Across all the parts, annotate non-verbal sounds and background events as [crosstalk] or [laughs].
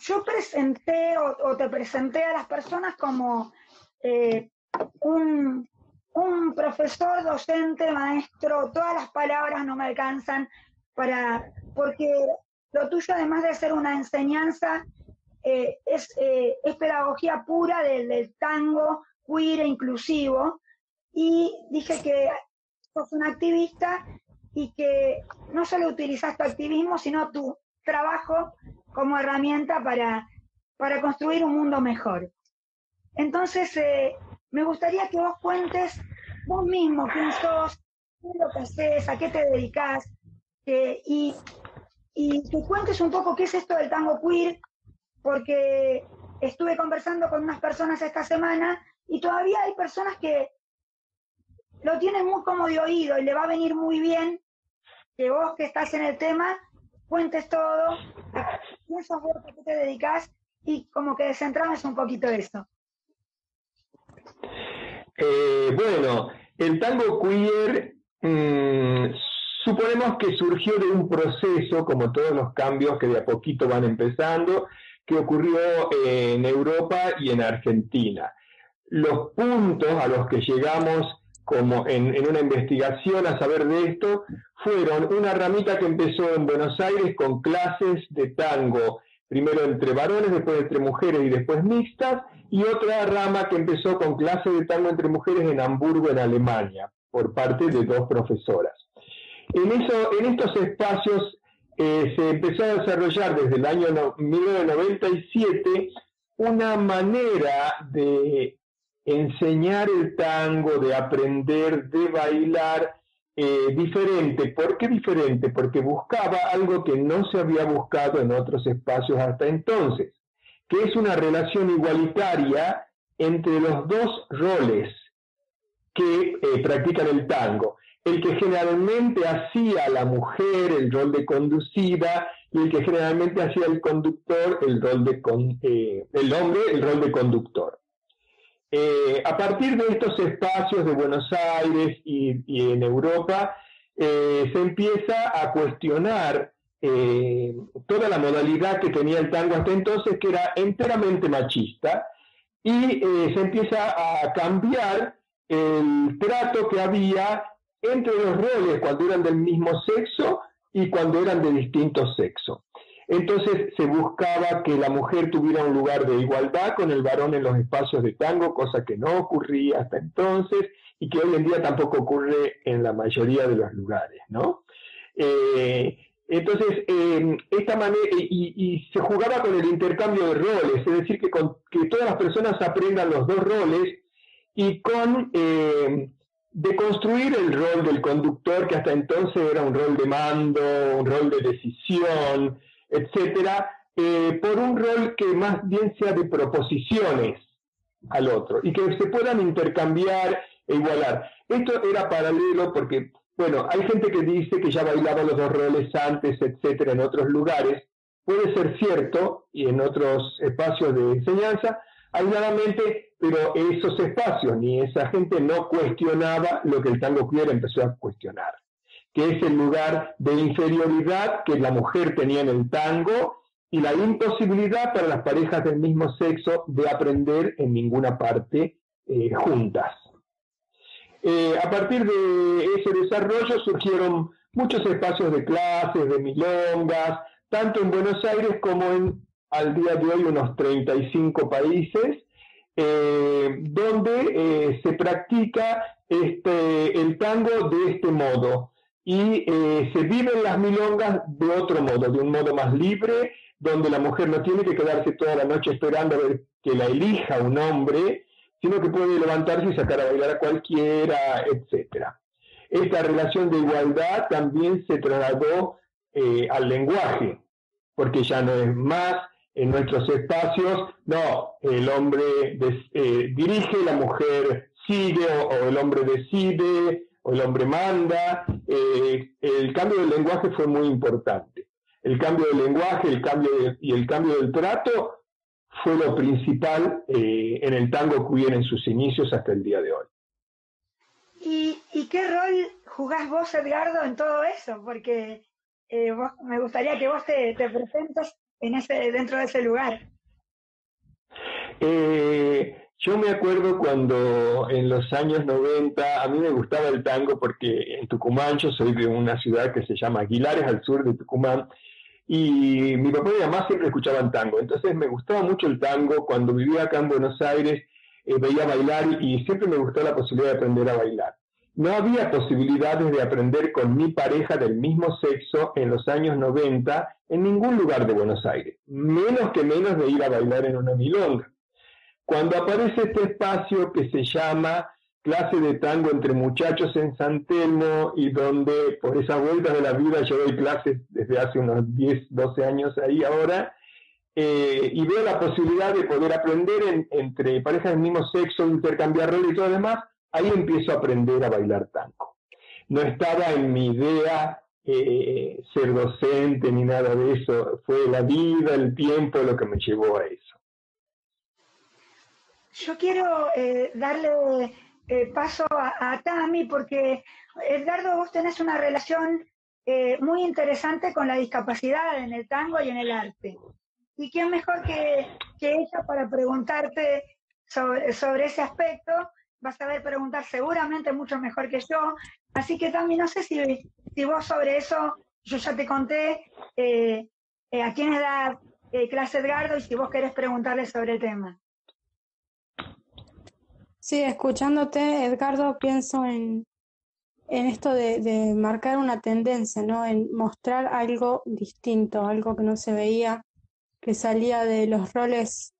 Yo presenté o, te presenté a las personas como eh, un, un profesor, docente, maestro, todas las palabras no me alcanzan para, porque lo tuyo además de ser una enseñanza, eh, es, eh, es pedagogía pura del, del tango queer e inclusivo, y dije que sos un activista y que no solo utilizas tu activismo, sino tu trabajo como herramienta para, para construir un mundo mejor. Entonces, eh, me gustaría que vos cuentes vos mismo quién sos, qué es lo que haces, a qué te dedicas, eh, y, y que cuentes un poco qué es esto del tango queer, porque estuve conversando con unas personas esta semana y todavía hay personas que lo tienen muy como de oído y le va a venir muy bien que vos que estás en el tema cuentes todo, sos a qué te dedicas y como que descentrames un poquito eso. Eh, bueno, el tango queer mm, suponemos que surgió de un proceso, como todos los cambios que de a poquito van empezando, que ocurrió en Europa y en Argentina. Los puntos a los que llegamos como en, una investigación a saber de esto fueron una ramita que empezó en Buenos Aires con clases de tango, primero entre varones, después entre mujeres y después mixtas, y otra rama que empezó con clases de tango entre mujeres en Hamburgo, en Alemania, por parte de dos profesoras. En, eso, en estos espacios eh, se empezó a desarrollar desde el año no, 1997 una manera de enseñar el tango, de aprender, de bailar eh, diferente. ¿Por qué diferente? Porque buscaba algo que no se había buscado en otros espacios hasta entonces, que es una relación igualitaria entre los dos roles que eh, practican el tango. El que generalmente hacía la mujer el rol de conducida y el que generalmente hacía el conductor el rol de con, eh, el hombre el rol de conductor. Eh, a partir de estos espacios de Buenos Aires y, en Europa, eh, se empieza a cuestionar eh, toda la modalidad que tenía el tango hasta entonces, que era enteramente machista, y se empieza a cambiar el trato que había entre los roles cuando eran del mismo sexo y cuando eran de distinto sexo. Entonces se buscaba que la mujer tuviera un lugar de igualdad con el varón en los espacios de tango, cosa que no ocurría hasta entonces y que hoy en día tampoco ocurre en la mayoría de los lugares, ¿no? Eh, entonces, eh, esta manera, y, se jugaba con el intercambio de roles, es decir, que, con, que todas las personas aprendan los dos roles y con eh, de construir el rol del conductor, que hasta entonces era un rol de mando, un rol de decisión, etcétera, eh, por un rol que más bien sea de proposiciones al otro y que se puedan intercambiar e igualar. Esto era paralelo porque, bueno, hay gente que dice que ya bailaba los dos roles antes, etcétera, en otros lugares. Puede ser cierto y en otros espacios de enseñanza, aisladamente, pero esos espacios ni esa gente no cuestionaba lo que el tango queer empezó a cuestionar que es el lugar de inferioridad que la mujer tenía en el tango y la imposibilidad para las parejas del mismo sexo de aprender en ninguna parte eh, juntas. Eh, a partir de ese desarrollo surgieron muchos espacios de clases, de milongas, tanto en Buenos Aires como en, al día de hoy, unos 35 países, eh, donde se practica este, el tango de este modo y eh, se viven las milongas de otro modo, de un modo más libre, donde la mujer no tiene que quedarse toda la noche esperando a ver que la elija un hombre, sino que puede levantarse y sacar a bailar a cualquiera, etc. Esta relación de igualdad también se trasladó eh, al lenguaje. porque ya no es más en nuestros espacios, no, el hombre eh, dirige, la mujer sigue o, el hombre decide o el hombre manda. Eh, el cambio del lenguaje fue muy importante. El cambio del lenguaje el cambio y el cambio del trato fue lo principal eh, en el tango queer en sus inicios hasta el día de hoy. ¿Y, qué rol jugás vos, Edgardo, en todo eso? Porque me gustaría que vos te, te presentes en ese, dentro de ese lugar? Eh, yo me acuerdo cuando en los años 90 a mí me gustaba el tango porque en Tucumán, yo soy de una ciudad que se llama Aguilares, al sur de Tucumán, y mi papá y mamá siempre escuchaban tango. Entonces me gustaba mucho el tango. Cuando vivía acá en Buenos Aires eh, veía bailar y siempre me gustó la posibilidad de aprender a bailar. No había posibilidades de aprender con mi pareja del mismo sexo en los años 90 en ningún lugar de Buenos Aires, menos que menos de ir a bailar en una milonga. Cuando aparece este espacio que se llama clase de tango entre muchachos en San Telmo y donde por esas vueltas de la vida yo doy clases desde hace unos 10, 12 años ahí ahora, eh, y veo la posibilidad de poder aprender entre parejas del mismo sexo, intercambiar roles y todo lo demás, ahí empiezo a aprender a bailar tango. No estaba en mi idea eh, ser docente ni nada de eso, fue la vida, el tiempo lo que me llevó a eso. Yo quiero eh, darle eh, paso a, a, Tami porque, Edgardo, vos tenés una relación muy interesante con la discapacidad en el tango y en el arte. ¿Y quién mejor que, que ella para preguntarte sobre, sobre ese aspecto? vas a ver preguntar seguramente mucho mejor que yo. Así que también no sé si, si vos sobre eso, yo ya te conté eh, eh, a quién da eh, clase Edgardo y si vos querés preguntarle sobre el tema. Sí, escuchándote, Edgardo, pienso en, en esto de, de, marcar una tendencia, ¿no? En mostrar algo distinto, algo que no se veía, que salía de los roles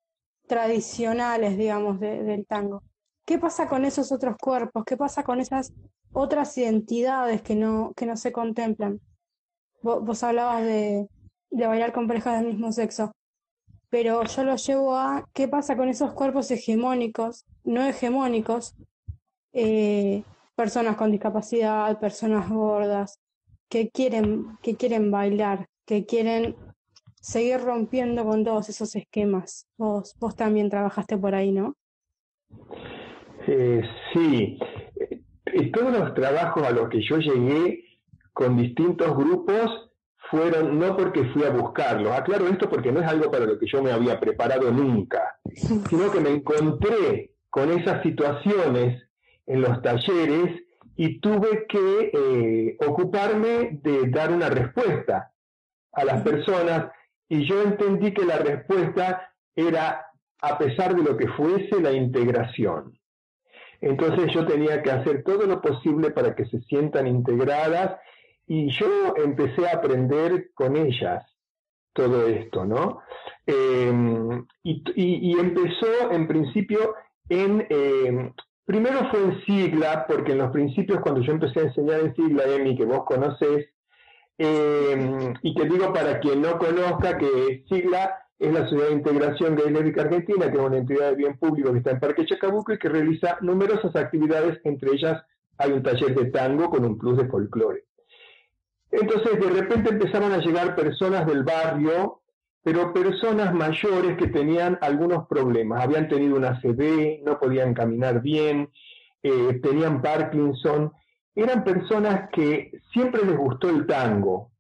tradicionales, digamos, del tango. ¿Qué pasa con esos otros cuerpos? ¿Qué pasa con esas otras identidades que no, que no se contemplan? Vos, hablabas de, bailar con parejas del mismo sexo, pero yo lo llevo a qué pasa con esos cuerpos hegemónicos, no hegemónicos, eh, personas con discapacidad, personas gordas, que quieren, que quieren bailar, que quieren seguir rompiendo con todos esos esquemas. Vos, vos también trabajaste por ahí, ¿no? Eh, sí, eh, todos los trabajos a los que yo llegué con distintos grupos fueron no porque fui a buscarlos, aclaro esto porque no es algo para lo que yo me había preparado nunca, sino que me encontré con esas situaciones en los talleres y tuve que eh, ocuparme de dar una respuesta a las personas y yo entendí que la respuesta era a pesar de lo que fuese la integración. Entonces yo tenía que hacer todo lo posible para que se sientan integradas y yo empecé a aprender con ellas todo esto, ¿no? Em, y, empezó en principio en, em, primero fue en sigla, porque en los principios cuando yo empecé a enseñar en sigla, Emi, que vos conocés, em, y que digo para quien no conozca que sigla es la Sociedad de Integración Gay Lésbica Argentina, que es una entidad de bien público que está en Parque Chacabuco y que realiza numerosas actividades, entre ellas hay un taller de tango con un plus de folclore. Entonces, de repente empezaron a llegar personas del barrio, pero personas mayores que tenían algunos problemas. Habían tenido una CB, no podían caminar bien, eh, tenían Parkinson. Eran personas que siempre les gustó el tango,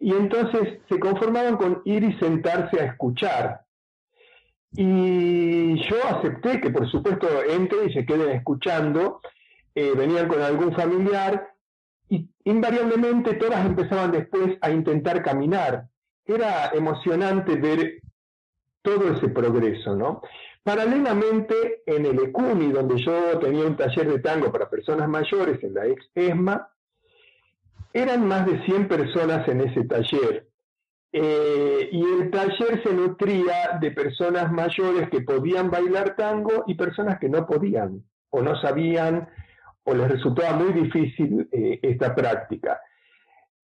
y entonces se conformaban con ir y sentarse a escuchar. Y yo acepté que por supuesto entren y se queden escuchando, eh, venían con algún familiar invariablemente todas empezaban después a intentar caminar. Era emocionante ver todo ese progreso, ¿no? Paralelamente, en el ECUNI, donde yo tenía un taller de tango para personas mayores, en la ex ESMA, eran más de 100 personas en ese taller. Eh, y el taller se nutría de personas mayores que podían bailar tango y personas que no podían o no sabían o les resultaba muy difícil eh, esta práctica.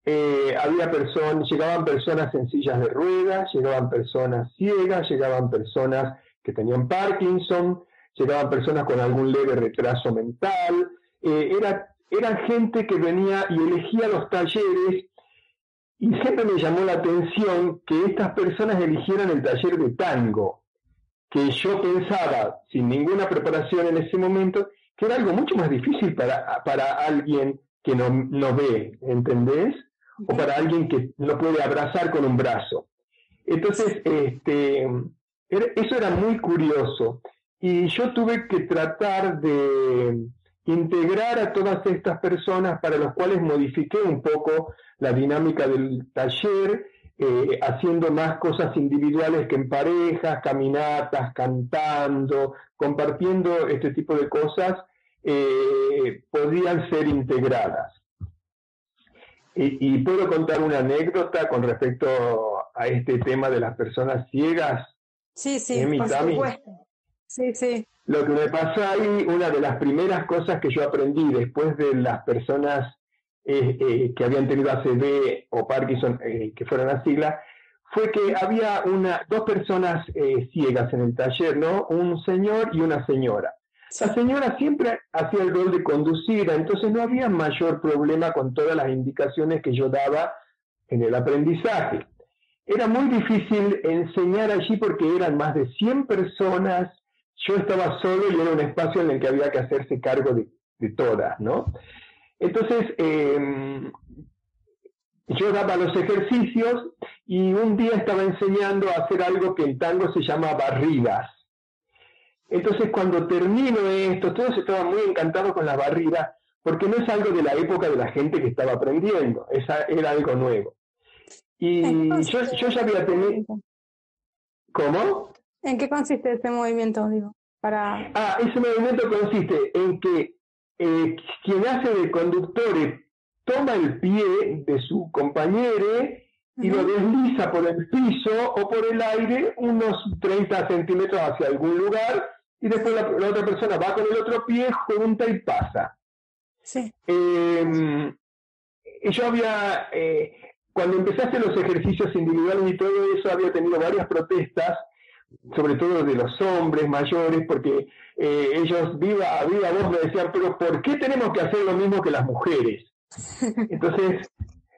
eh, había personas, llegaban personas en sillas de ruedas, llegaban personas ciegas, llegaban personas que tenían Parkinson, llegaban personas con algún leve retraso mental, eh, era, eran gente que venía y elegía los talleres y siempre me llamó la atención que estas personas eligieran el taller de tango, que yo pensaba, sin ninguna preparación en ese momento, que era algo mucho más difícil para, para alguien que no, no ve, ¿entendés? O para alguien que no puede abrazar con un brazo. Entonces, este, eso era muy curioso. Y yo tuve que tratar de integrar a todas estas personas para los cuales modifiqué un poco la dinámica del taller, eh, haciendo más cosas individuales que en parejas, caminatas, cantando, compartiendo este tipo de cosas, eh, podían ser integradas. Y, puedo contar una anécdota con respecto a este tema de las personas ciegas. Sí, sí, por supuesto. Sí, sí. Lo que me pasó ahí, una de las primeras cosas que yo aprendí después de las personas eh, eh, que habían tenido ACV o Parkinson, eh, que fueron a sigla, fue que había una, dos personas ciegas en el taller, ¿no? Un señor y una señora. La señora siempre hacía el rol de conducir, entonces no había mayor problema con todas las indicaciones que yo daba en el aprendizaje. Era muy difícil enseñar allí porque eran más de 100 personas, yo estaba solo y era un espacio en el que había que hacerse cargo de, todas, ¿no? Entonces, em, yo daba los ejercicios y un día estaba enseñando a hacer algo que en tango se llama barridas. Entonces, cuando termino esto, todos estaban muy encantados con la barrida, porque no es algo de la época de la gente que estaba aprendiendo, era algo nuevo. Y yo, ya había tenido... ¿Cómo? ¿En qué consiste ese movimiento, digo? Para... Ah, ese movimiento consiste en que eh, quien hace de conductor toma el pie de su compañero y lo desliza por el piso o por el aire unos 30 centímetros hacia algún lugar y después la, otra persona va con el otro pie, junta y pasa. Sí. Em, yo había, eh, cuando empezaste los ejercicios individuales y todo eso, había tenido varias protestas, sobre todo de los hombres mayores, porque eh, ellos viva, viva voz me decían, pero ¿por qué tenemos que hacer lo mismo que las mujeres? [laughs] Entonces,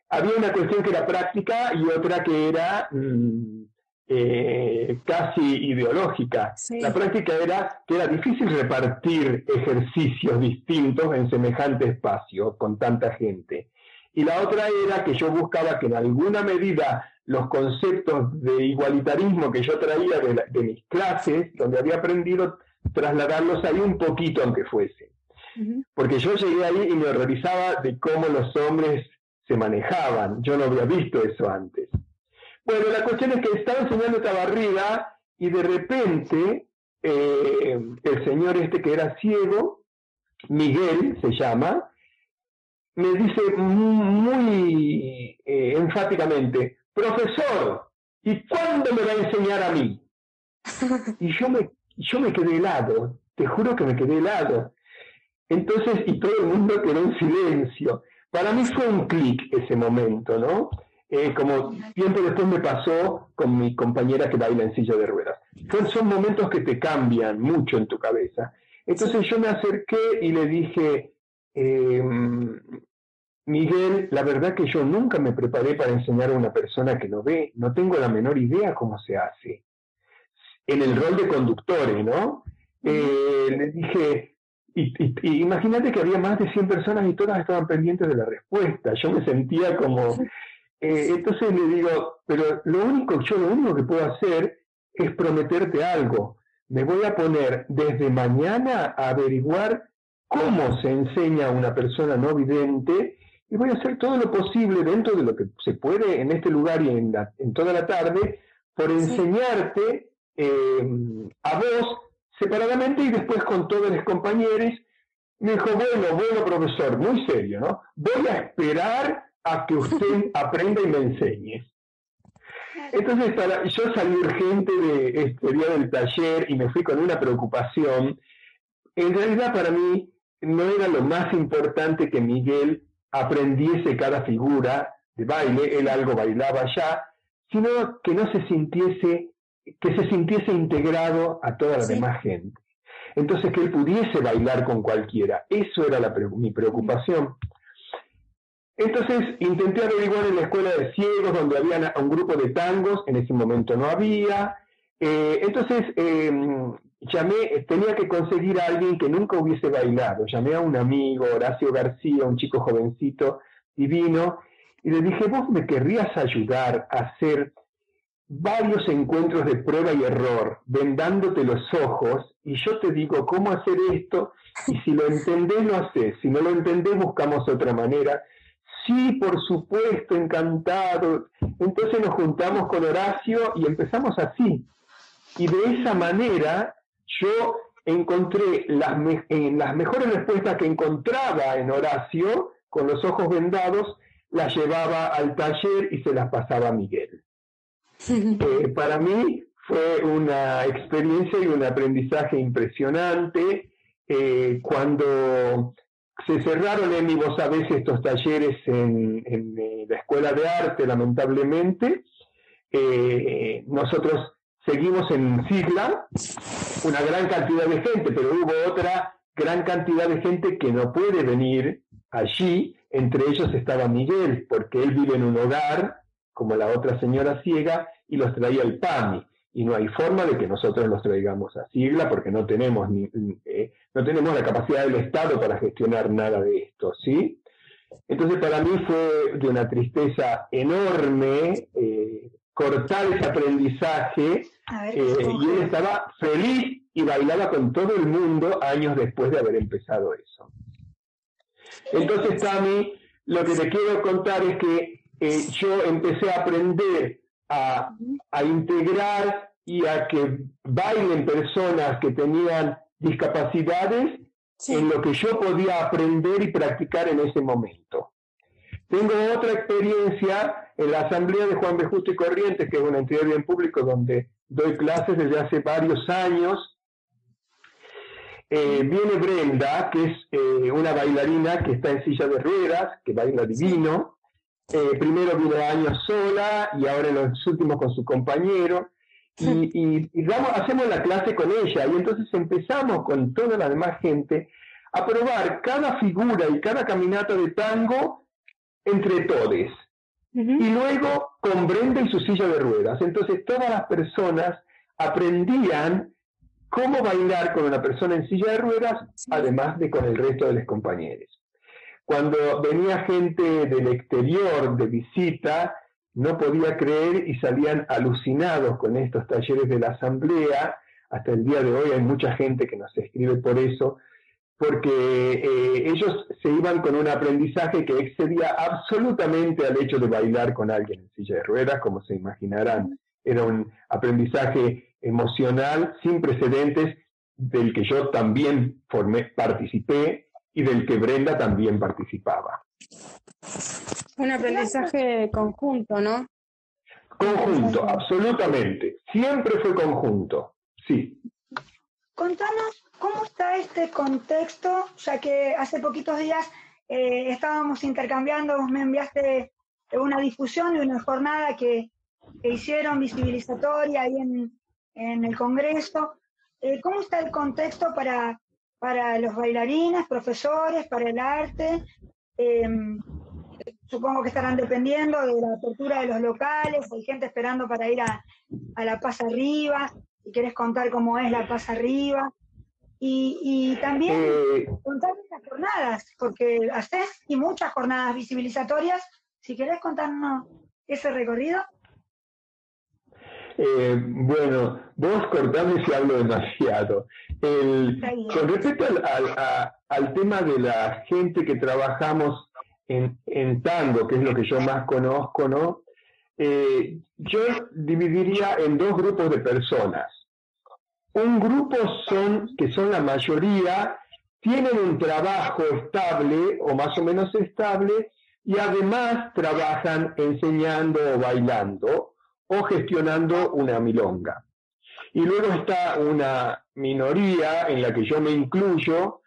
había una cuestión que era práctica y otra que era mm, eh, casi ideológica. La práctica era que era difícil repartir ejercicios distintos en semejante espacio con tanta gente. Y la otra era que yo buscaba que en alguna medida los conceptos de igualitarismo que yo traía de, mis clases, donde había aprendido, trasladarlos ahí un poquito aunque fuese. Porque yo llegué ahí y me horrorizaba de cómo los hombres se manejaban. Yo no había visto eso antes. Bueno, la cuestión es que estaba enseñando esta barriga y de repente eh, el señor este que era ciego, Miguel se llama, me dice muy eh, enfáticamente, profesor, ¿y cuándo me va a enseñar a mí? [laughs] Y yo me, yo me quedé helado, te juro que me quedé helado. Entonces, y todo el mundo quedó en silencio. Para mí fue un clic ese momento, ¿no? Eh, como tiempo después me pasó con mi compañera que baila en silla de ruedas. Son, son momentos que te cambian mucho en tu cabeza. Entonces yo me acerqué y le dije, em, Miguel, la verdad que yo nunca me preparé para enseñar a una persona que no ve, no tengo la menor idea cómo se hace. En el rol de conductores, ¿no? Eh, le dije, y, imagínate que había más de 100 personas y todas estaban pendientes de la respuesta. Yo me sentía como, eh, entonces le digo, pero lo único, yo lo único que puedo hacer es prometerte algo. Me voy a poner desde mañana a averiguar cómo se enseña a una persona no vidente y voy a hacer todo lo posible dentro de lo que se puede en este lugar y en, en toda la tarde por enseñarte eh, a vos separadamente y después con todos los compañeros. Me dijo, bueno, bueno, profesor, muy serio, ¿no? Voy a esperar a que usted [laughs] aprenda y me enseñe. Entonces, para, yo salí urgente de este día del taller y me fui con una preocupación. En realidad, para mí, no era lo más importante que Miguel aprendiese cada figura de baile, él algo bailaba ya, sino que no se sintiese, que se sintiese integrado a toda la Sí. demás gente. Entonces que él pudiese bailar con cualquiera. Eso era la pre- mi preocupación. Entonces intenté averiguar en la escuela de ciegos donde había un grupo de tangos, en ese momento no había. Eh, entonces eh, llamé, tenía que conseguir a alguien que nunca hubiese bailado. Llamé a un amigo, Horacio García, un chico jovencito, divino, y le dije, vos me querrías ayudar a hacer varios encuentros de prueba y error, vendándote los ojos, y yo te digo cómo hacer esto, y si lo entendés, lo haces, si no lo entendés, buscamos otra manera. Sí, por supuesto, encantado. Entonces nos juntamos con Horacio y empezamos así. Y de esa manera yo encontré las, me- en las mejores respuestas que encontraba en Horacio, con los ojos vendados, las llevaba al taller y se las pasaba a Miguel. [laughs] Eh, para mí fue una experiencia y un aprendizaje impresionante. Eh, cuando se cerraron en mi vos sabés estos talleres en, en, eh, la escuela de arte, lamentablemente, eh, nosotros seguimos en sigla una gran cantidad de gente, pero hubo otra gran cantidad de gente que no puede venir allí. Entre ellos estaba Miguel, porque él vive en un hogar, como la otra señora ciega, y los traía el PAMI. Y no hay forma de que nosotros los traigamos a sigla porque no tenemos, ni, eh, no tenemos la capacidad del Estado para gestionar nada de esto, ¿sí? Entonces para mí fue de una tristeza enorme eh, cortar ese aprendizaje ver, eh, y él estaba feliz y bailaba con todo el mundo años después de haber empezado eso. Entonces, Tami, lo que te quiero contar es que eh, yo empecé a aprender a, a integrar y a que bailen personas que tenían discapacidades Sí. en lo que yo podía aprender y practicar en ese momento. Tengo otra experiencia en la Asamblea de Juan B. Justo y Corrientes, que es una entidad de bien público donde doy clases desde hace varios años. Eh, viene Brenda, que es eh, una bailarina que está en silla de ruedas, que baila divino. Eh, primero vino años sola y ahora en los últimos con su compañero. Y, y- y damos- hacemos la clase con ella y entonces empezamos con toda la demás gente a probar cada figura y cada caminata de tango entre Y luego con Brenda y su silla de ruedas. Entonces todas las personas aprendían cómo bailar con una persona en silla de ruedas, además de con el resto de los compañeros. Cuando venía gente del exterior de visita, no podía creer y salían alucinados con estos talleres de la asamblea. Hasta el día de hoy hay mucha gente que nos escribe por eso, porque eh, ellos se iban con un aprendizaje que excedía absolutamente al hecho de bailar con alguien en silla de ruedas, como se imaginarán. Era un aprendizaje emocional sin precedentes del que yo también formé, participé y del que Brenda también participaba. Un aprendizaje conjunto, ¿no? Conjunto, absolutamente. Siempre fue conjunto, sí. Contanos cómo está este contexto, ya que hace poquitos días eh, estábamos intercambiando, vos me enviaste una difusión de una jornada que, que hicieron visibilizatoria ahí en, en el Congreso. Eh, ¿Cómo está el contexto para, para los bailarines, profesores, para el arte? Eh, supongo que estarán dependiendo de la apertura de los locales, hay gente esperando para ir a, a La Paz Arriba, si querés contar cómo es La Paz Arriba. Y, y también Eh, contar estas jornadas, porque haces y muchas jornadas visibilizatorias. Si querés contarnos ese recorrido. Eh, bueno, vos cortame si hablo demasiado. El- con respecto al, al- a- al tema de la gente que trabajamos en, en tango, que es lo que yo más conozco, ¿no? Eh, yo dividiría en dos grupos de personas. Un grupo son, que son la mayoría, tienen un trabajo estable o más o menos estable y además trabajan enseñando o bailando o gestionando una milonga. Y luego está una minoría en la que yo me incluyo,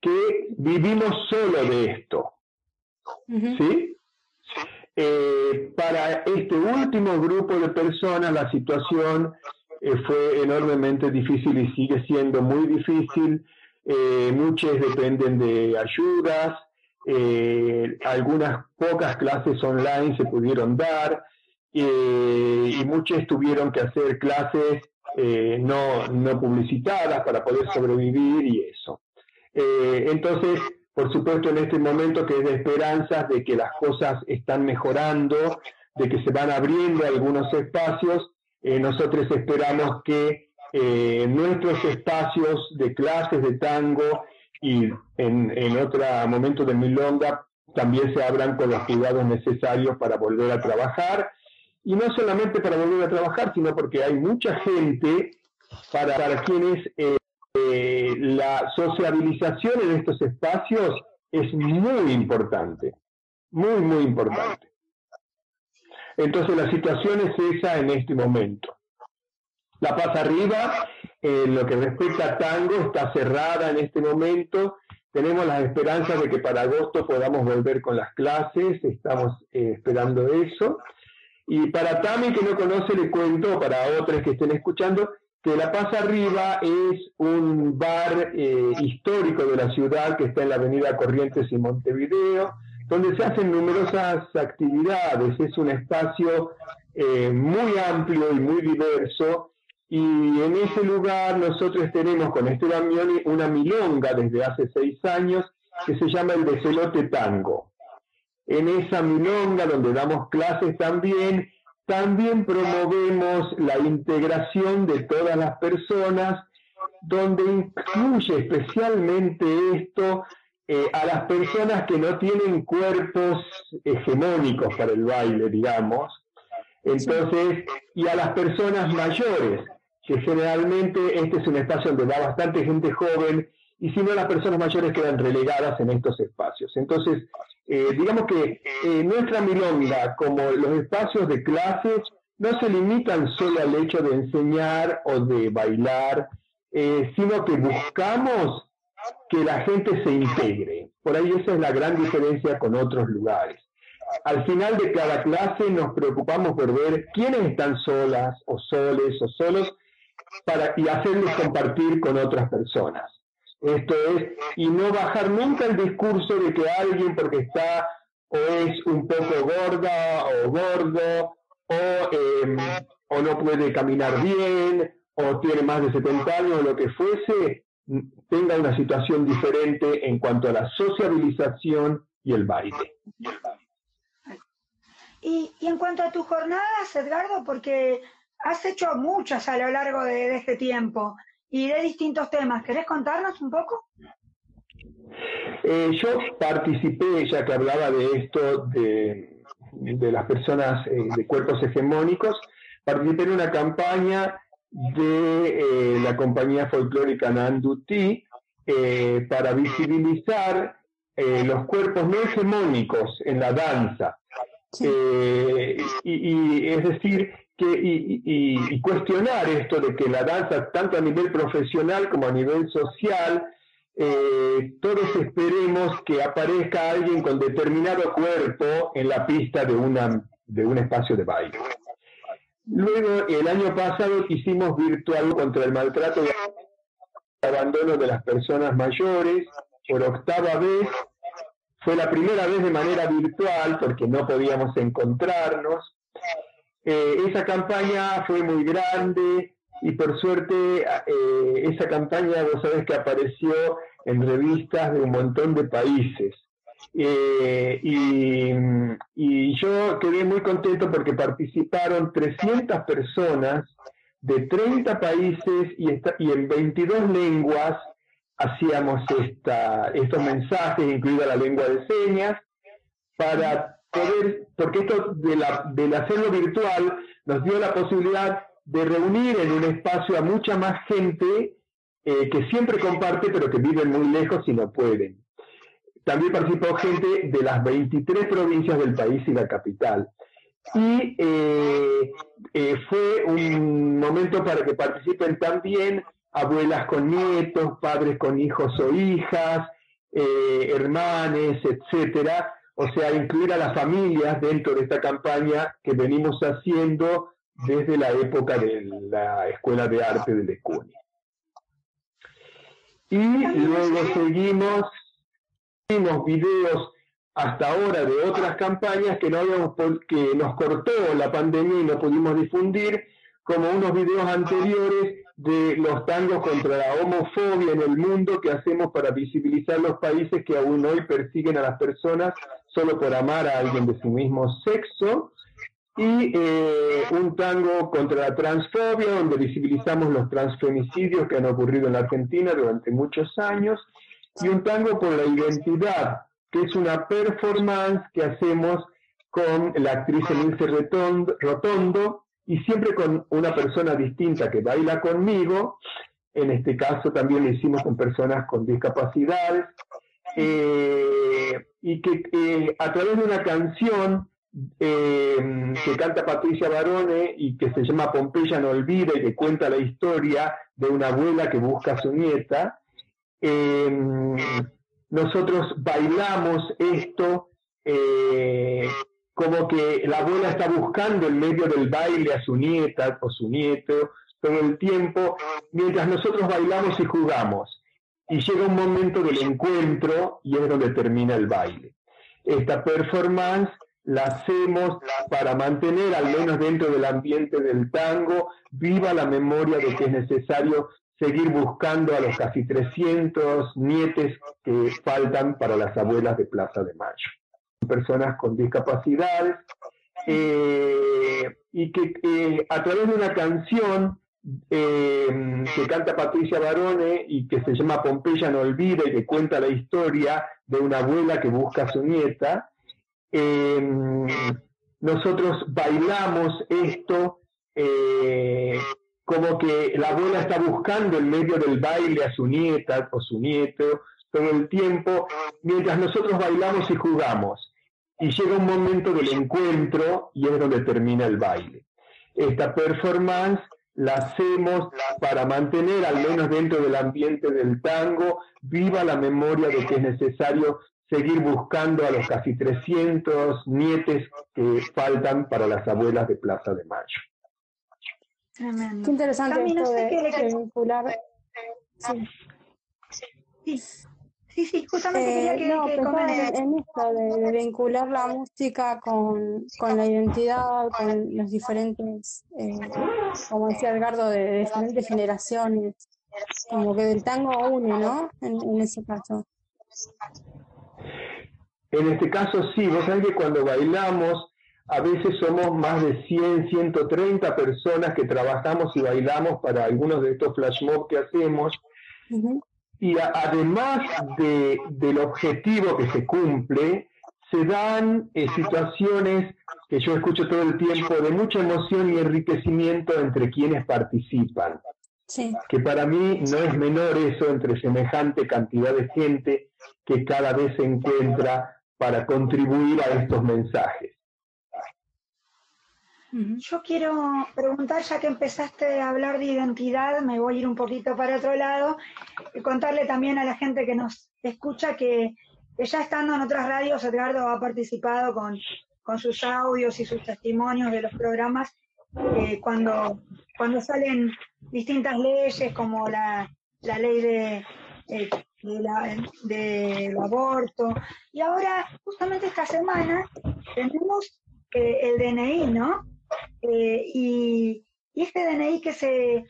que vivimos solo de esto. ¿sí? Eh, para este último grupo de personas la situación eh, fue enormemente difícil y sigue siendo muy difícil. Eh, muchos dependen de ayudas, algunas pocas clases online se pudieron dar y muchos tuvieron que hacer clases no, no publicitadas para poder sobrevivir y eso. entonces, por supuesto, en este momento que es de esperanzas de que las cosas están mejorando, de que se van abriendo algunos espacios, eh, nosotros esperamos que eh, nuestros espacios de clases de tango y en, en otro momento de milonga también se abran con los cuidados necesarios para volver a trabajar. Y no solamente para volver a trabajar, sino porque hay mucha gente para, para quienes eh, la sociabilización en estos espacios es muy importante, muy, muy importante. Entonces la situación es esa en este momento. La Paz Arriba, en lo que respecta a tango, está cerrada en este momento. Tenemos las esperanzas de que para agosto podamos volver con las clases, estamos eh, esperando eso. Y para Tami, que no conoce, le cuento, para otras que estén escuchando, que La Paz Arriba es un bar eh, histórico de la ciudad que está en la avenida Corrientes y Montevideo, donde se hacen numerosas actividades. Es un espacio eh, muy amplio y muy diverso. Y en ese lugar nosotros tenemos con Esteban Mioni una milonga desde hace seis años que se llama el Becelote Tango. En esa milonga donde damos clases también también promovemos la integración de todas las personas, donde incluye especialmente esto eh, a las personas que no tienen cuerpos hegemónicos para el baile, digamos. Entonces, y a las personas mayores, que generalmente este es un espacio donde va bastante gente joven, y si no, las personas mayores quedan relegadas en estos espacios. Entonces, eh, digamos que eh, nuestra milonga, como los espacios de clases, no se limitan solo al hecho de enseñar o de bailar, sino que buscamos que la gente se integre. Por ahí esa es la gran diferencia con otros lugares. Al final de cada clase nos preocupamos por ver quiénes están solas o soles o solos para, y hacerles compartir con otras personas. Esto es, y no bajar nunca el discurso de que alguien porque está o es un poco gorda o gordo o, em, o no puede caminar bien o tiene más de 70 años o lo que fuese, tenga una situación diferente en cuanto a la sociabilización y el baile. Y, y en cuanto a tus jornadas, Edgardo, porque has hecho muchas a lo largo de este tiempo y de distintos temas. ¿Querés contarnos un poco? Eh, yo participé, ya que hablaba de esto, de, de las personas eh, de cuerpos hegemónicos, participé en una campaña de eh, la compañía folclórica Nanduti para visibilizar los cuerpos no hegemónicos en la danza. y, y, es decir, y, cuestionar esto de que la danza, tanto a nivel profesional como a nivel social, eh, todos esperemos que aparezca alguien con determinado cuerpo en la pista de, una, de un espacio de baile. Luego, el año pasado hicimos virtual contra el maltrato y abandono de las personas mayores por octava vez. Fue la primera vez de manera virtual porque no podíamos encontrarnos. Eh, esa campaña fue muy grande y por suerte eh, esa campaña, vos sabés que apareció en revistas de un montón de países. Eh, y, yo quedé muy contento porque participaron 300 personas de 30 países y, en 22 lenguas hacíamos esta, estos mensajes, incluida la lengua de señas, para poder, porque esto de la, del hacerlo virtual nos dio la posibilidad de reunir en un espacio a mucha más gente eh, que siempre comparte, pero que viven muy lejos y no pueden. También participó gente de las 23 provincias del país y la capital. Y eh, eh, fue un momento para que participen también abuelas con nietos, padres con hijos o hijas, hermanes, etcétera, o sea, incluir a las familias dentro de esta campaña que venimos haciendo desde la época de la Escuela de Arte de Lecuni. Y luego seguimos, vimos videos hasta ahora de otras campañas que, no habíamos, que nos cortó la pandemia y no pudimos difundir, como unos videos anteriores de los tangos contra la homofobia en el mundo que hacemos para visibilizar los países que aún hoy persiguen a las personas solo por amar a alguien de su mismo sexo, y eh, un tango contra la transfobia, donde visibilizamos los transfemicidios que han ocurrido en la Argentina durante muchos años, y un tango por la identidad, que es una performance que hacemos con la actriz Elise Rotondo, y siempre con una persona distinta que baila conmigo, en este caso también lo hicimos con personas con discapacidades, eh, y que eh, a través de una canción eh, que canta Patricia Barone y que se llama Pompeya no olvida y que cuenta la historia de una abuela que busca a su nieta. Eh, nosotros bailamos esto eh, como que la abuela está buscando en medio del baile a su nieta o su nieto todo el tiempo, mientras nosotros bailamos y jugamos. Y llega un momento del encuentro y es donde termina el baile. Esta performance la hacemos para mantener, al menos dentro del ambiente del tango, viva la memoria de que es necesario seguir buscando a los casi 300 nietes que faltan para las abuelas de Plaza de Mayo. Personas con discapacidades eh, y que eh, a través de una canción eh, que canta Patricia Barone y que se llama Pompeya no olvida y que cuenta la historia de una abuela que busca a su nieta, nosotros bailamos esto como que la abuela está buscando en medio del baile a su nieta o su nieto todo el tiempo, mientras nosotros bailamos y jugamos. Y llega un momento del encuentro y es donde termina el baile. Esta performance la hacemos para mantener, al menos dentro del ambiente del tango, viva la memoria de que es necesario seguir buscando a los casi 300 nietes que faltan para las abuelas de Plaza de Mayo. Tremendo. Qué interesante esto de, vincular. Sí. Sí. Sí, justamente quería que, no, en, esto de, vincular la música con, con la identidad, con los diferentes, eh, como decía Edgardo, de, diferentes generaciones, como que del tango une, ¿no? En, en ese caso. En este caso sí, vos sabés que cuando bailamos, a veces somos más de 100, 130 personas que trabajamos y bailamos para algunos de estos flash mobs que hacemos. Y además de, del objetivo que se cumple, se dan eh, situaciones que yo escucho todo el tiempo de mucha emoción y enriquecimiento entre quienes participan. Que para mí no es menor eso entre semejante cantidad de gente que cada vez se encuentra para contribuir a estos mensajes. Yo quiero preguntar, ya que empezaste a hablar de identidad, me voy a ir un poquito para otro lado, y contarle también a la gente que nos escucha que, ya estando en otras radios, Edgardo ha participado con, sus audios y sus testimonios de los programas eh, cuando, cuando salen distintas leyes como la, ley de, eh, del aborto. Y ahora, justamente esta semana, tenemos eh, el DNI, ¿no? Eh, y, este DNI que se,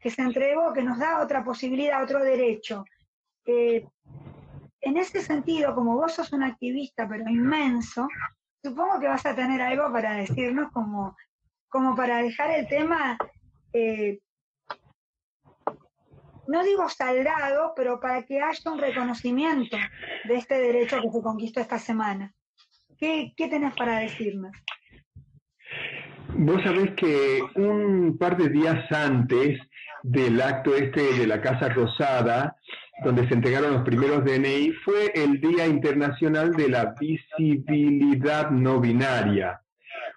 que se entregó, que nos da otra posibilidad, otro derecho. en ese sentido, como vos sos un activista, pero inmenso, supongo que vas a tener algo para decirnos como, como para dejar el tema eh, no digo saldado, pero para que haya un reconocimiento de este derecho que se conquistó esta semana. ¿Qué, qué tenés para decirnos? Vos sabés que un par de días antes del acto este de la Casa Rosada, donde se entregaron los primeros DNI, fue el Día Internacional de la Visibilidad No Binaria.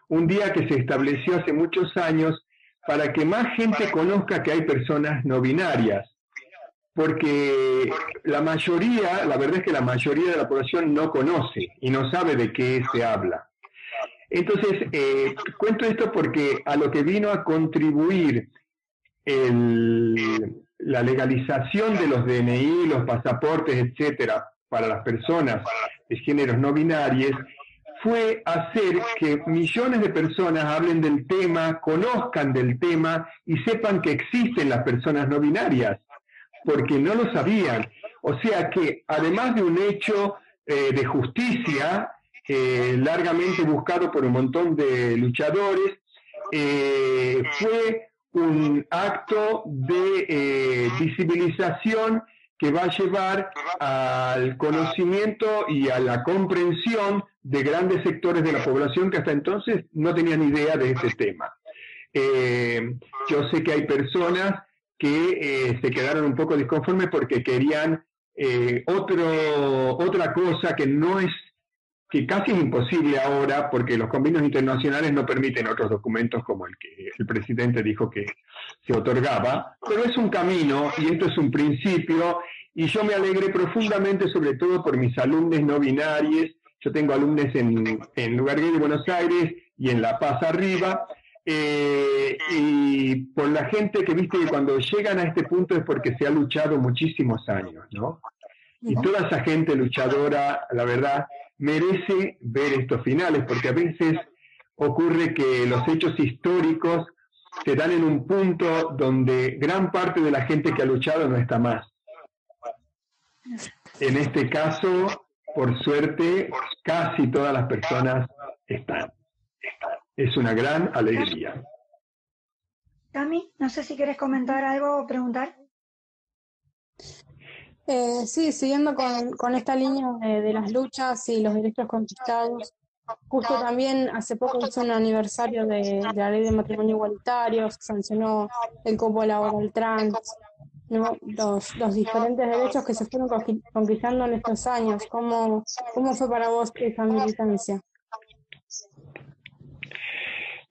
Un día que se estableció hace muchos años para que más gente conozca que hay personas no binarias porque la mayoría, la verdad es que la mayoría de la población no conoce y no sabe de qué se habla. Entonces, eh, cuento esto porque a lo que vino a contribuir el, la legalización de los DNI, los pasaportes, etcétera, para las personas de géneros no binarios, fue hacer que millones de personas hablen del tema, conozcan del tema y sepan que existen las personas no binarias, porque no lo sabían. O sea que además de un hecho eh, de justicia eh, largamente buscado por un montón de luchadores, eh, fue un acto de visibilización que va a llevar al conocimiento y a la comprensión de grandes sectores de la población que hasta entonces no tenían idea de este tema. Eh, yo sé que hay personas que eh, se quedaron un poco disconformes porque querían eh, otro, otra cosa que no es, que casi es imposible ahora porque los convenios internacionales no permiten otros documentos como el que el presidente dijo que se otorgaba, pero es un camino y esto es un principio y yo me alegré profundamente sobre todo por mis alumnos no binarios yo tengo alumnos en, en Lugar de Buenos Aires y en La Paz arriba, eh, y por la gente que viste que cuando llegan a este punto es porque se ha luchado muchísimos años, ¿no? Y toda esa gente luchadora, la verdad, merece ver estos finales, porque a veces ocurre que los hechos históricos se dan en un punto donde gran parte de la gente que ha luchado no está más. En este caso, por suerte, casi todas las personas están. Es una gran alegría. Cami, no sé si quieres comentar algo o preguntar. Eh, sí, siguiendo con, esta línea de, las luchas y los derechos conquistados, justo también hace poco hizo un aniversario de, la ley de matrimonio igualitario, sancionó el cupo laboral trans, ¿no? los, los diferentes derechos que se fueron conquistando en estos años. ¿Cómo, cómo fue para vos esa militancia?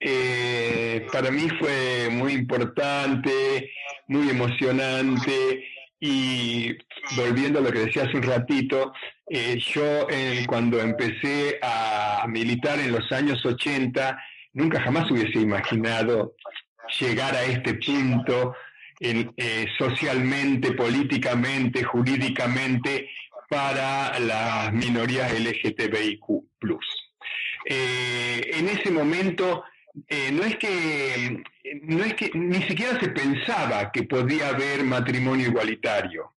Eh, para mí fue muy importante, muy emocionante y volviendo a lo que decía hace un ratito, eh, yo eh, cuando empecé a militar en los años 80, nunca jamás hubiese imaginado llegar a este punto eh, socialmente, políticamente, jurídicamente para las minorías LGTBIQ. En ese momento no es que no es que ni siquiera se pensaba que podía haber matrimonio igualitario.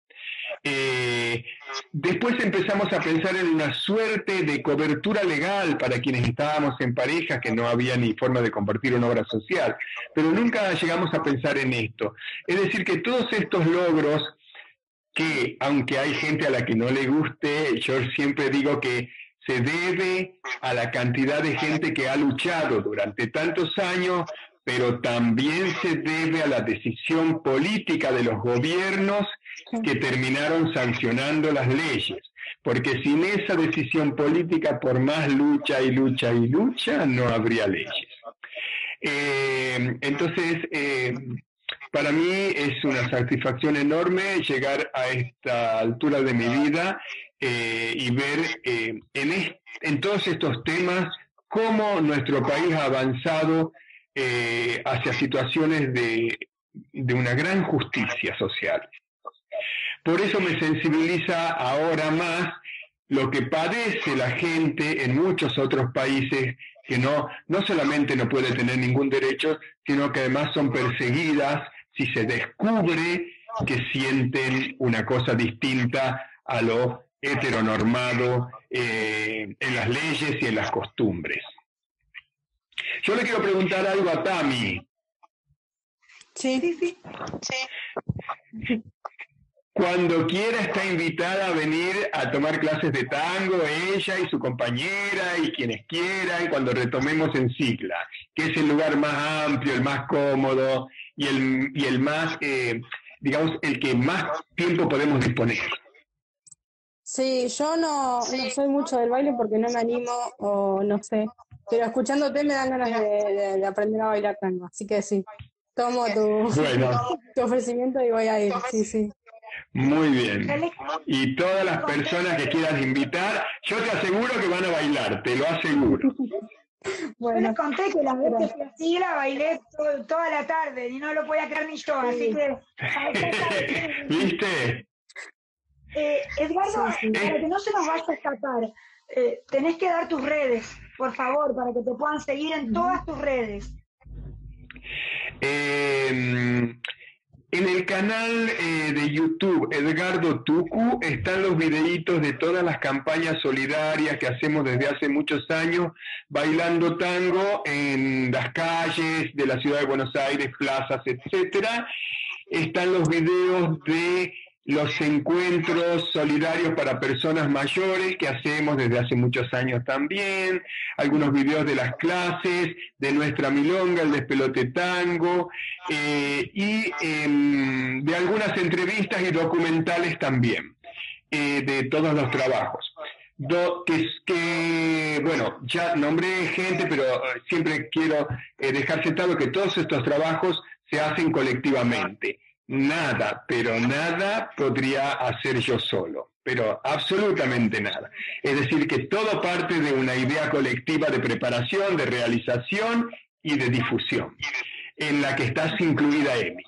Eh, después empezamos a pensar en una suerte de cobertura legal para quienes estábamos en pareja, que no había ni forma de compartir una obra social, pero nunca llegamos a pensar en esto. Es decir, que todos estos logros, que aunque hay gente a la que no le guste, yo siempre digo que se debe a la cantidad de gente que ha luchado durante tantos años, pero también se debe a la decisión política de los gobiernos que terminaron sancionando las leyes, porque sin esa decisión política, por más lucha y lucha y lucha, no habría leyes. Eh, entonces, eh, para mí es una satisfacción enorme llegar a esta altura de mi vida eh, y ver en, en todos estos temas cómo nuestro país ha avanzado hacia situaciones de, de una gran justicia social. Por eso me sensibiliza ahora más lo que padece la gente en muchos otros países que no, no solamente no puede tener ningún derecho, sino que además son perseguidas si se descubre que sienten una cosa distinta a lo heteronormado eh, en las leyes y en las costumbres. Yo le quiero preguntar algo a Tami. Sí, sí, sí. Cuando quiera está invitada a venir a tomar clases de tango, ella y su compañera y quienes quieran, cuando retomemos en Cicla, que es el lugar más amplio, el más cómodo y el, y el más, eh, digamos, el que más tiempo podemos disponer. Sí, yo no, no soy mucho del baile porque no me animo o no sé, pero escuchándote me dan ganas de, aprender a bailar tango, así que sí, tomo tu, [laughs] tu ofrecimiento y voy a ir, sí, sí. Muy bien. Y todas las personas que quieras invitar, yo te aseguro que van a bailar, te lo aseguro. Bueno, [laughs] yo les conté que la vez que fui a Sigla bailé toda la tarde y no lo podía creer ni yo, así que... [laughs] ¿Viste? Eh, Edgardo, para que no se nos vaya a escapar, eh, tenés que dar tus redes, por favor, para que te puedan seguir en todas tus redes. Eh, en el canal eh, de YouTube Edgardo Tucu están los videitos de todas las campañas solidarias que hacemos desde hace muchos años, bailando tango en las calles de la ciudad de Buenos Aires, plazas, etcétera. Están los videos de los encuentros solidarios para personas mayores que hacemos desde hace muchos años también, algunos videos de las clases, de nuestra milonga, el despelote tango, eh, y em, de algunas entrevistas y documentales también, eh, de todos los trabajos. que, que, bueno, ya nombré gente, pero siempre quiero eh, dejar sentado que todos estos trabajos se hacen colectivamente nada, pero nada podría hacer yo solo, pero absolutamente nada. Es decir, que todo parte de una idea colectiva de preparación, de realización y de difusión, en la que estás incluida Emi.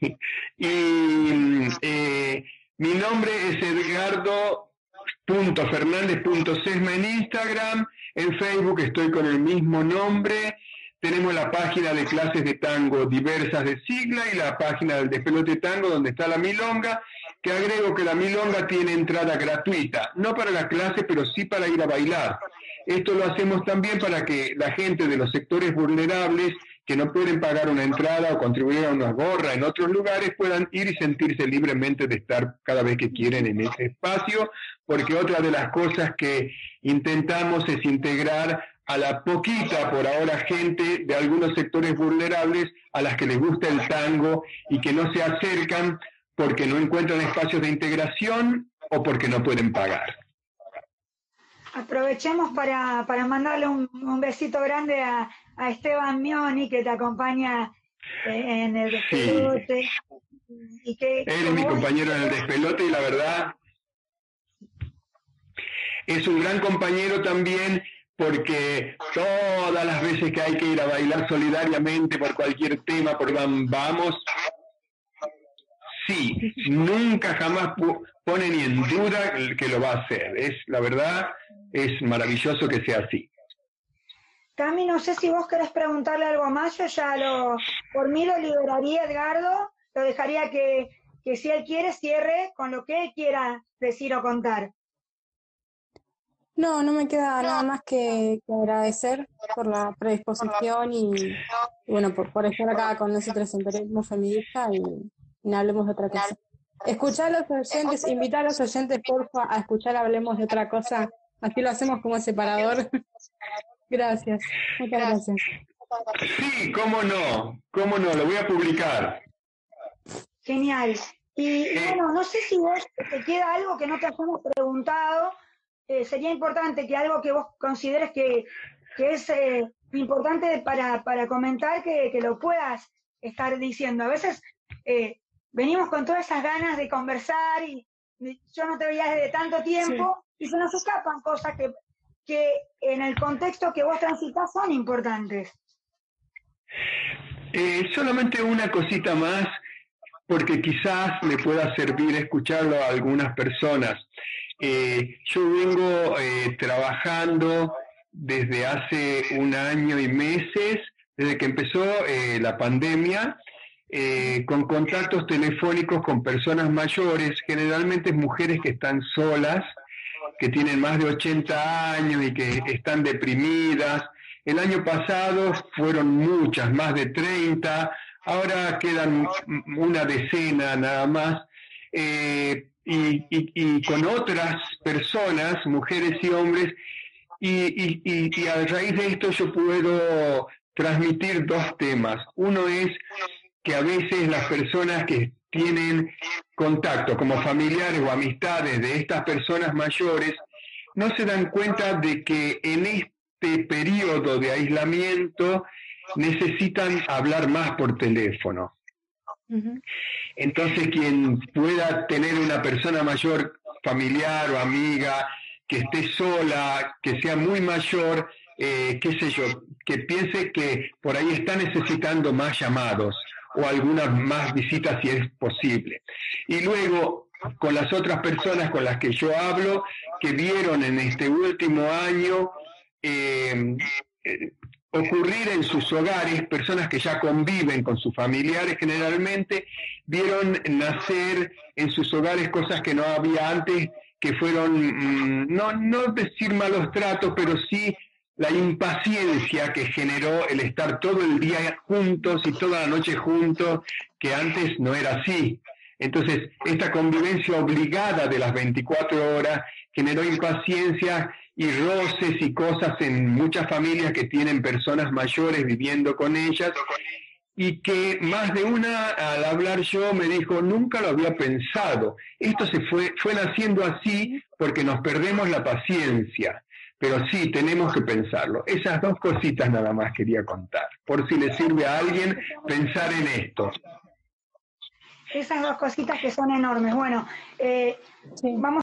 [laughs] y eh, mi nombre es Edgardo.fernández.sesma en Instagram, en Facebook estoy con el mismo nombre tenemos la página de clases de tango diversas de sigla y la página del despelote tango donde está la milonga, que agrego que la milonga tiene entrada gratuita, no para la clase, pero sí para ir a bailar. Esto lo hacemos también para que la gente de los sectores vulnerables que no pueden pagar una entrada o contribuir a una gorra en otros lugares puedan ir y sentirse libremente de estar cada vez que quieren en ese espacio, porque otra de las cosas que intentamos es integrar a la poquita por ahora gente de algunos sectores vulnerables a las que les gusta el tango y que no se acercan porque no encuentran espacios de integración o porque no pueden pagar. Aprovechemos para, para mandarle un, besito grande a, Esteban Mioni que te acompaña eh, en el despelote. Y que, Él es mi compañero en el despelote y la verdad es un gran compañero también porque todas las veces que hay que ir a bailar solidariamente por cualquier tema, por vamos, sí, nunca jamás pone ni en duda que lo va a hacer. Es la verdad, es maravilloso que sea así. Cami, no sé si vos querés preguntarle algo más, yo ya lo, por mí lo liberaría Edgardo, lo dejaría que, que si él quiere cierre con lo que él quiera decir o contar. No, no me queda nada más que, agradecer por la predisposición y, bueno, por, estar acá con nosotros en Periodismo Feminista y, no hablemos de otra cosa. Escuchar a los oyentes, invitar a los oyentes, porfa, a escuchar Hablemos de otra cosa. Aquí lo hacemos como [laughs] separador. gracias, muchas gracias. Sí, cómo no, cómo no, lo voy a publicar. Genial. Y bueno, no sé si vos te queda algo que no te hayamos preguntado eh, sería importante que algo que vos consideres que, es eh, importante para, comentar, que, lo puedas estar diciendo. A veces eh, venimos con todas esas ganas de conversar y yo no te veía desde tanto tiempo y se nos escapan cosas que, que en el contexto que vos transitas son importantes. solamente una cosita más, porque quizás le pueda servir escucharlo a algunas personas. Eh, yo vengo eh, trabajando desde hace un año y meses, desde que empezó eh, la pandemia, con contactos telefónicos con personas mayores, generalmente mujeres que están solas, que tienen más de 80 años y que están deprimidas. El año pasado fueron muchas, más de 30, ahora quedan una decena nada más y, con otras personas, mujeres y hombres, y, a raíz de esto yo puedo transmitir dos temas. Uno es que a veces las personas que tienen contacto como familiares o amistades de estas personas mayores no se dan cuenta de que en este periodo de aislamiento necesitan hablar más por teléfono Entonces, quien pueda tener una persona mayor, familiar o amiga, que esté sola, que sea muy mayor, eh, qué sé yo, que piense que por ahí está necesitando más llamados o algunas más visitas si es posible. Y luego, con las otras personas con las que yo hablo, que vieron en este último año eh, eh, ocurrir en sus hogares, personas que ya conviven con sus familiares generalmente, vieron nacer en sus hogares cosas que no había antes, que fueron, mm, no, no decir malos tratos, pero sí la impaciencia que generó el estar todo el día juntos y toda la noche juntos, que antes no era así. Entonces, esta convivencia obligada de las 24 horas generó impaciencia y roces y cosas en muchas familias que tienen personas mayores viviendo con ellas y que más de una al hablar yo me dijo, nunca lo había pensado. Esto se fue, fue naciendo así porque nos perdemos la paciencia. Pero sí, tenemos que pensarlo. Esas dos cositas nada más quería contar, por si le sirve a alguien pensar en esto. Esas dos cositas que son enormes. Bueno, eh, vamos